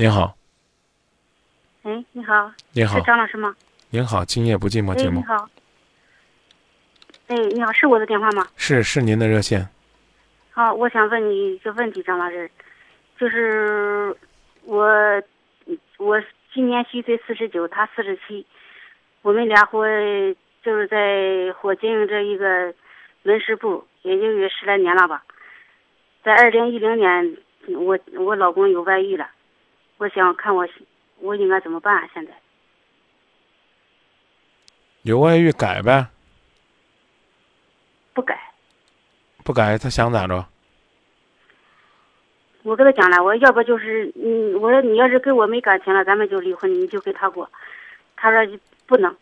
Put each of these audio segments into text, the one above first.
您好，哎，你好，你好是，张老师吗？您好，今夜不寂寞哎，节目你好。哎，你好，是我的电话吗？是是您的热线，好，我想问你一个问题，张老师，就是我我今年虚岁四十九，他四十七，我们俩伙就是在伙经营着一个门市部，也就有十来年了吧。在二零一零年，我我老公有外遇了，我想看我我应该怎么办、啊？现在有外遇改呗，不改。不改他想咋着？我跟他讲了，我说要不就是，嗯，我说你要是跟我没感情了，咱们就离婚，你就跟他过。他说不能，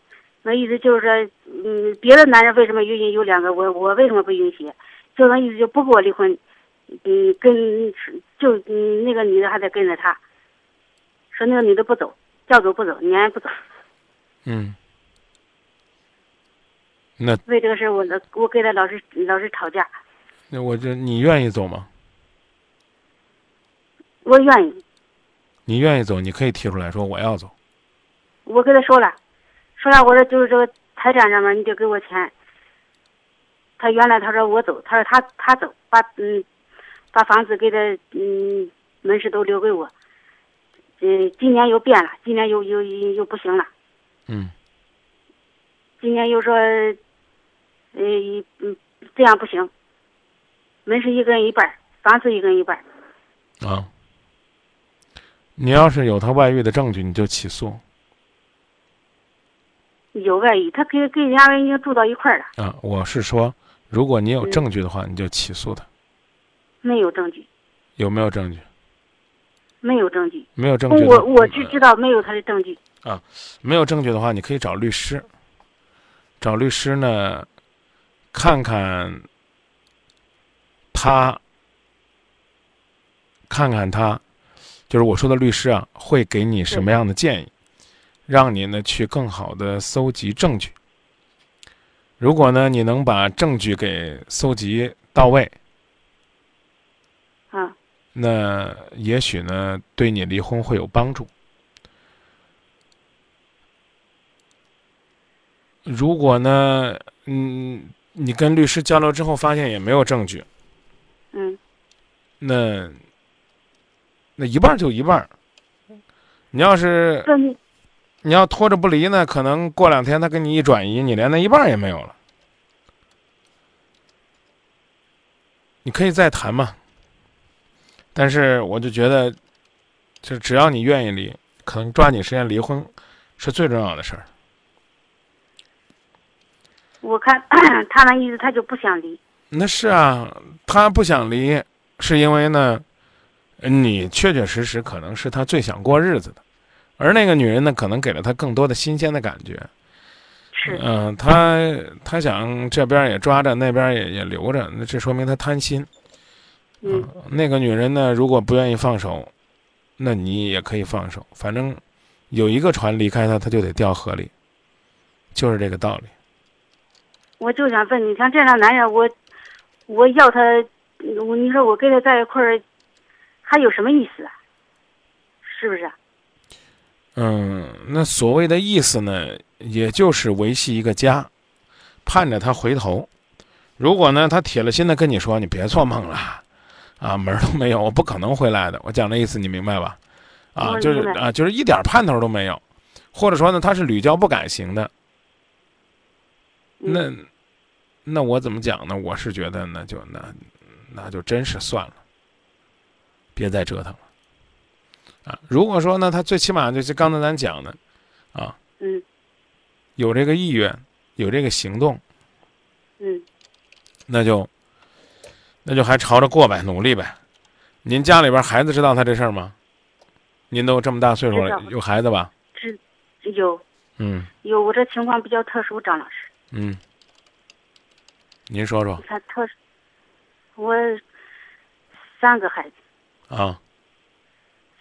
那意思就是说，嗯，别的男人为什么允许有两个，我我为什么不允许？就那意思就不跟我离婚，嗯，跟就嗯那个女的还得跟着他，说那个女的不走，叫走不走，撵不走。嗯，那为这个事儿，我老我跟他老是老是吵架，那我这你愿意走吗？我愿意，你愿意走，你可以提出来说我要走。我跟他说了，说了我说就是这个财产上面你得给我钱。他原来他说我走，他说他他走，把嗯把房子给他嗯门市都留给我。呃，今年又变了，今年又又又又不行了，嗯今年又说，呃嗯这样不行，门市一个人一半儿，房子一个人一半儿。啊，你要是有他外遇的证据，你就起诉有外遇，他跟跟人家人已经住到一块儿了，啊。我是说，如果你有嗯证据的话，你就起诉他。没有证据，有没有证据？没有证据。没有证据。我我只知道没有他的证据。啊没有证据的话，你可以找律师。找律师呢，看看他，看看他，就是我说的律师啊，会给你什么样的建议，让你呢去更好的搜集证据。如果呢你能把证据给搜集到位，啊，那也许呢对你离婚会有帮助。如果呢，嗯，你跟律师交流之后发现也没有证据，嗯那那一半儿就一半儿。你要是这你你要拖着不离呢，可能过两天他给你一转移，你连那一半儿也没有了。你可以再谈嘛，但是我就觉得，就只要你愿意离，可能抓紧时间离婚是最重要的事儿。我看 他那意思，他就不想离。那是啊，他不想离，是因为呢，你确确实实可能是他最想过日子的，而那个女人呢，可能给了他更多的新鲜的感觉。是，嗯、他他想这边也抓着，那边也也留着，那这说明他贪心。嗯，那个女人呢，如果不愿意放手，那你也可以放手，反正有一个船离开她，她就得掉河里，就是这个道理。我就想问你，像这样的男人，我我要他，我你说我跟他在一块儿，还有什么意思啊？是不是啊？嗯，那所谓的意思呢，也就是维系一个家，盼着他回头。如果呢，他铁了心的跟你说：“你别做梦了，啊，门儿都没有，我不可能回来的。”我讲的意思你明白吧？啊，就是啊，就是一点盼头都没有，或者说呢，他是屡教不改型的。嗯那那我怎么讲呢？我是觉得那就那那就真是算了，别再折腾了。啊，如果说呢，他最起码就是刚才咱讲的，啊，嗯有这个意愿，有这个行动，嗯，那就那就还朝着过呗，努力呗。您家里边孩子知道他这事儿吗？您都这么大岁数了，有孩子吧？有嗯有，我这情况比较特殊，张老师，嗯，您说说你看特，我三个孩子，啊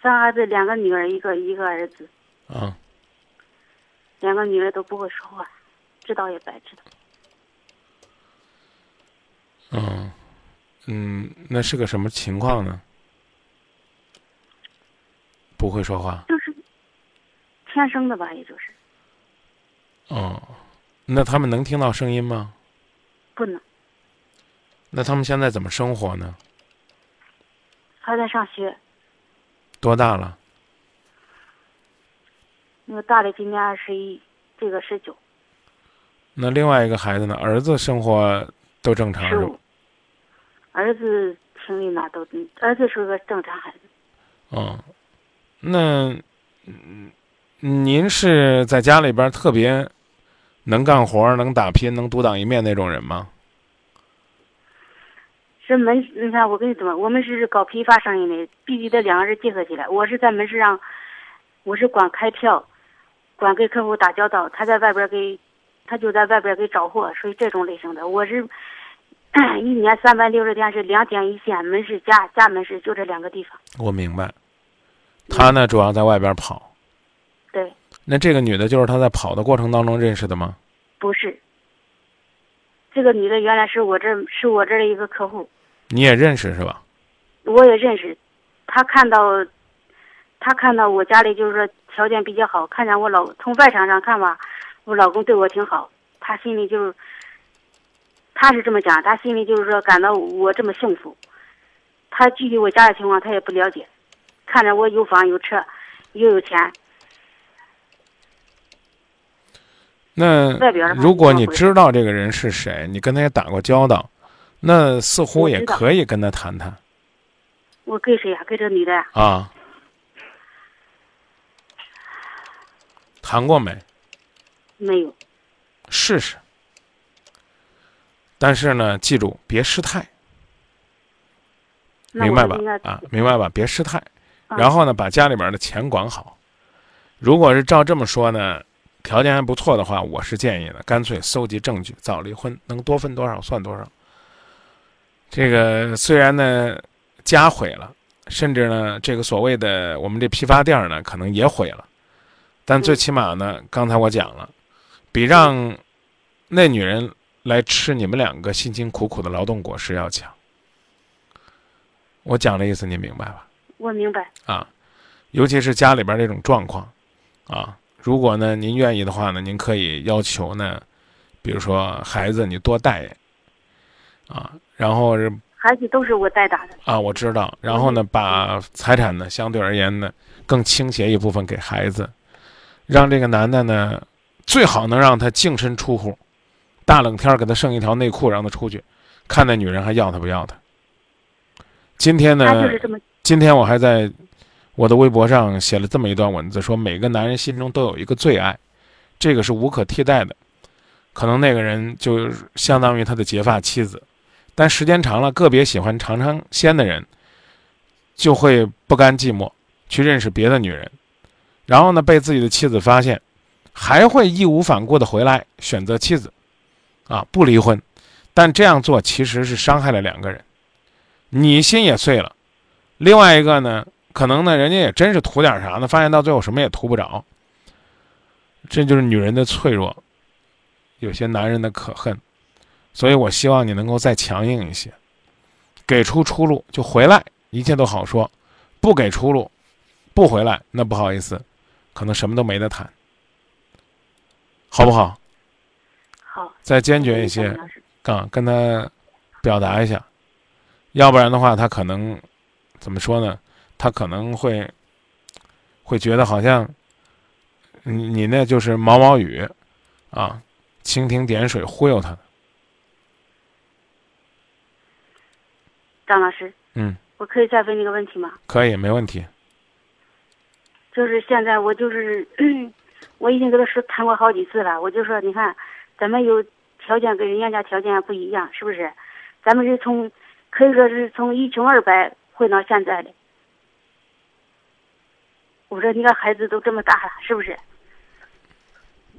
三个孩子，两个女儿，一个一个儿子，啊，两个女儿都不会说话，知道也白知道。嗯嗯，那是个什么情况呢？不会说话。就是天生的吧，也就是哦，那他们能听到声音吗？不能。那他们现在怎么生活呢？还在上学，多大了？那个大的今年二十一，这个十九，那另外一个孩子呢？儿子生活都正常？十五。儿子听力那都，儿子是个正常孩子。嗯，那嗯，您是在家里边特别能干活、能打拼、能独当一面那种人吗？是门，你看我跟你怎么，我们是搞批发生意的，必须得两个人结合起来。我是在门市上，我是管开票，管跟客户打交道，他在外边给，他就在外边给找货，属于这种类型的。我是 一年三百六十天是两点一线，门市加加门市就这两个地方。我明白。他呢，主要在外边跑。对。那这个女的，就是他在跑的过程当中认识的吗？不是。这个女的原来是我这是我这儿的一个客户。你也认识是吧？我也认识，他看到，他看到我家里就是说条件比较好，看见我老从外场上看吧，我老公对我挺好，他心里就是，他是这么讲，他心里就是说感到我这么幸福，他具体我家的情况他也不了解，看着我有房有车，又有钱。那如果你知道这个人是谁，你跟他也打过交道。那似乎也可以跟他谈谈。我跟谁呀？跟这女的呀？啊。谈过没？没有。试试。但是呢，记住别失态。明白吧？啊，明白吧？别失态。然后呢，把家里边的钱管好。如果是照这么说呢，条件还不错的话，我是建议呢，干脆搜集证据，早离婚，能多分多少算多少。这个虽然呢，家毁了，甚至呢，这个所谓的我们这批发店呢，可能也毁了，但最起码呢，刚才我讲了，比让那女人来吃你们两个辛辛苦苦的劳动果实要强。我讲的意思你明白吧？我明白。啊，尤其是家里边这种状况，啊，如果呢您愿意的话呢，您可以要求呢，比如说孩子你多带。啊，然后是孩子都是我带大的啊，我知道。然后呢，把财产呢相对而言呢更倾斜一部分给孩子，让这个男的呢最好能让他净身出户，大冷天给他剩一条内裤让他出去，看那女人还要他不要他。今天呢，今天我还在我的微博上写了这么一段文字，说每个男人心中都有一个最爱，这个是无可替代的，可能那个人就相当于他的结发妻子。但时间长了，个别喜欢尝尝鲜的人，就会不甘寂寞，去认识别的女人，然后呢，被自己的妻子发现，还会义无反顾的回来选择妻子，啊，不离婚。但这样做其实是伤害了两个人，你心也碎了，另外一个呢，可能呢，人家也真是图点啥呢？发现到最后什么也图不着。这就是女人的脆弱，有些男人的可恨。所以我希望你能够再强硬一些，给出出路就回来，一切都好说；不给出路，不回来，那不好意思，可能什么都没得谈，好不好？好。再坚决一些，啊，跟他表达一下，要不然的话，他可能怎么说呢？他可能会会觉得好像你你那就是毛毛雨啊，蜻蜓点水忽悠他。张老师，嗯，我可以再问你个问题吗？可以，没问题。就是现在，我就是，我已经跟他说谈过好几次了。我就说，你看，咱们有条件跟人家家条件不一样，是不是？咱们是从可以说是从一穷二白混到现在的。我说，你看孩子都这么大了，是不是？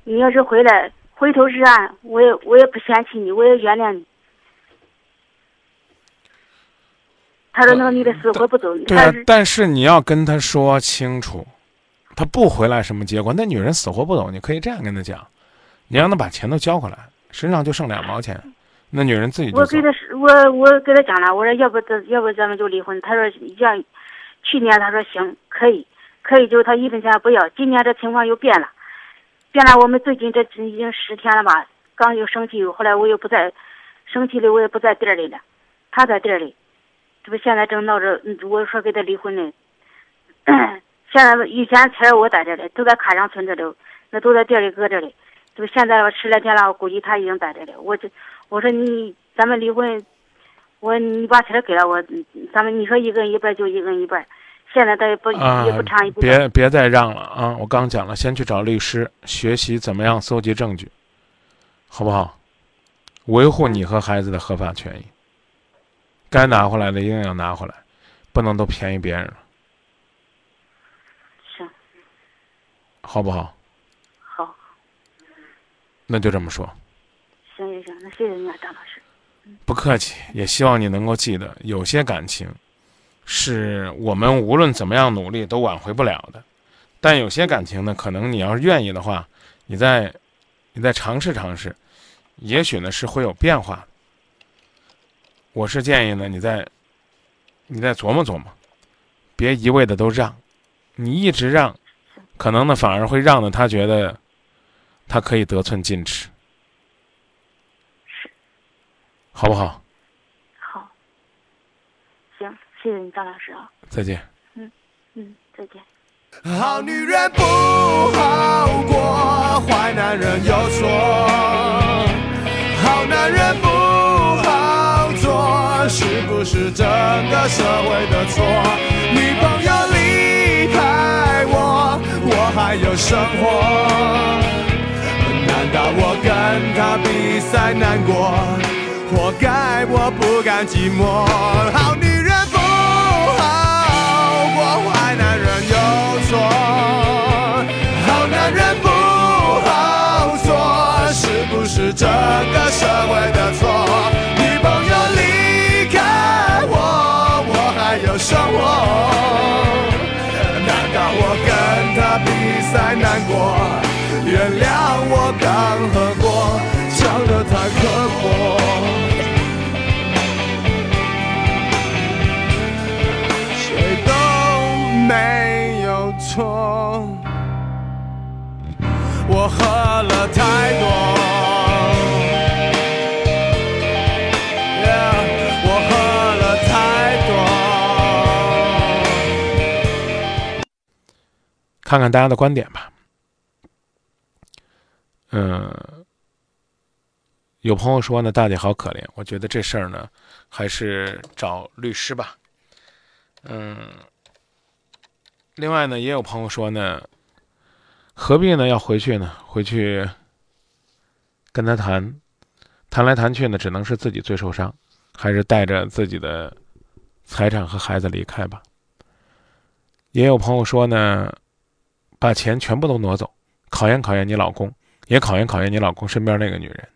你要是回来回头是岸，我也我也不嫌弃你，我也原谅你。他说：“那个女的死活不走。”对啊，但是你要跟他说清楚，他不回来什么结果？那女人死活不走，你可以这样跟他讲，你让他把钱都交回来，身上就剩两毛钱，那女人自己就我给他我我给他讲了，我说要不咱要不咱们就离婚。他说要，去年他说行可以，可以就他一分钱不要。今年这情况又变了，变了。我们最近这已经十天了吧，刚又生气，后来我又不在，生气了我也不在店里了，他在店里，这不现在正闹着，我说给他离婚呢。现在以前钱我在这里，都在卡上存着的，那都在店里搁这里。就现在十来天了，我估计他已经在这里。我这我说你咱们离婚，我你把钱给了我，咱们你说一个人一半就一个人一半。现在他也不也不长也不别别再让了啊！我刚讲了，先去找律师学习怎么样搜集证据，好不好？维护你和孩子的合法权益。该拿回来的一定要拿回来，不能都便宜别人了。行，好不好？好。那就这么说。行行行，那谢谢你啊，张老师。不客气，也希望你能够记得，有些感情。是我们无论怎么样努力都挽回不了的，但有些感情呢，可能你要是愿意的话，你再，你再尝试尝试，也许呢是会有变化。我是建议呢，你再，你再琢磨琢磨，别一味的都让，你一直让，可能呢反而会让的他觉得，他可以得寸进尺，好不好？好，行谢谢你，张老师啊！再见。嗯嗯，再见。好女人不好过，坏男人有错。好男人不好做，是不是整个社会的错？女朋友离开我，我还有生活。难道我跟他比赛难过？活该我不甘寂寞。好女人不好过，坏男人有错。好男人不好做，是不是。这个社会的错，女朋友离开我，我还有生活。难道我跟他比赛难过？原谅我刚喝过，讲的太刻薄。谁都没有错，我喝了太多。看看大家的观点吧。嗯，有朋友说呢，大姐好可怜。我觉得这事儿呢，还是找律师吧。嗯，另外呢，也有朋友说呢，何必呢要回去呢？回去跟他谈，谈来谈去呢，只能是自己最受伤，还是带着自己的财产和孩子离开吧。也有朋友说呢。把钱全部都挪走，考验考验你老公，也考验考验你老公身边那个女人。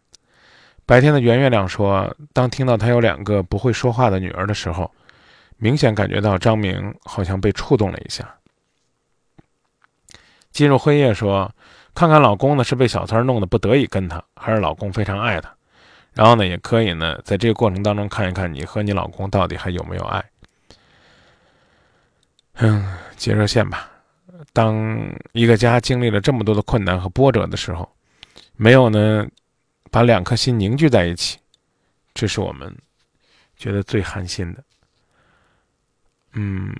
白天的圆月亮说，当听到他有两个不会说话的女儿的时候，明显感觉到张明好像被触动了一下。进入辉夜说，看看老公呢是被小三弄得不得已跟他，还是老公非常爱他。然后呢，也可以呢在这个过程当中看一看你和你老公到底还有没有爱。嗯，接热线吧。当一个家经历了这么多的困难和波折的时候，没有呢，把两颗心凝聚在一起，这是我们觉得最寒心的。嗯。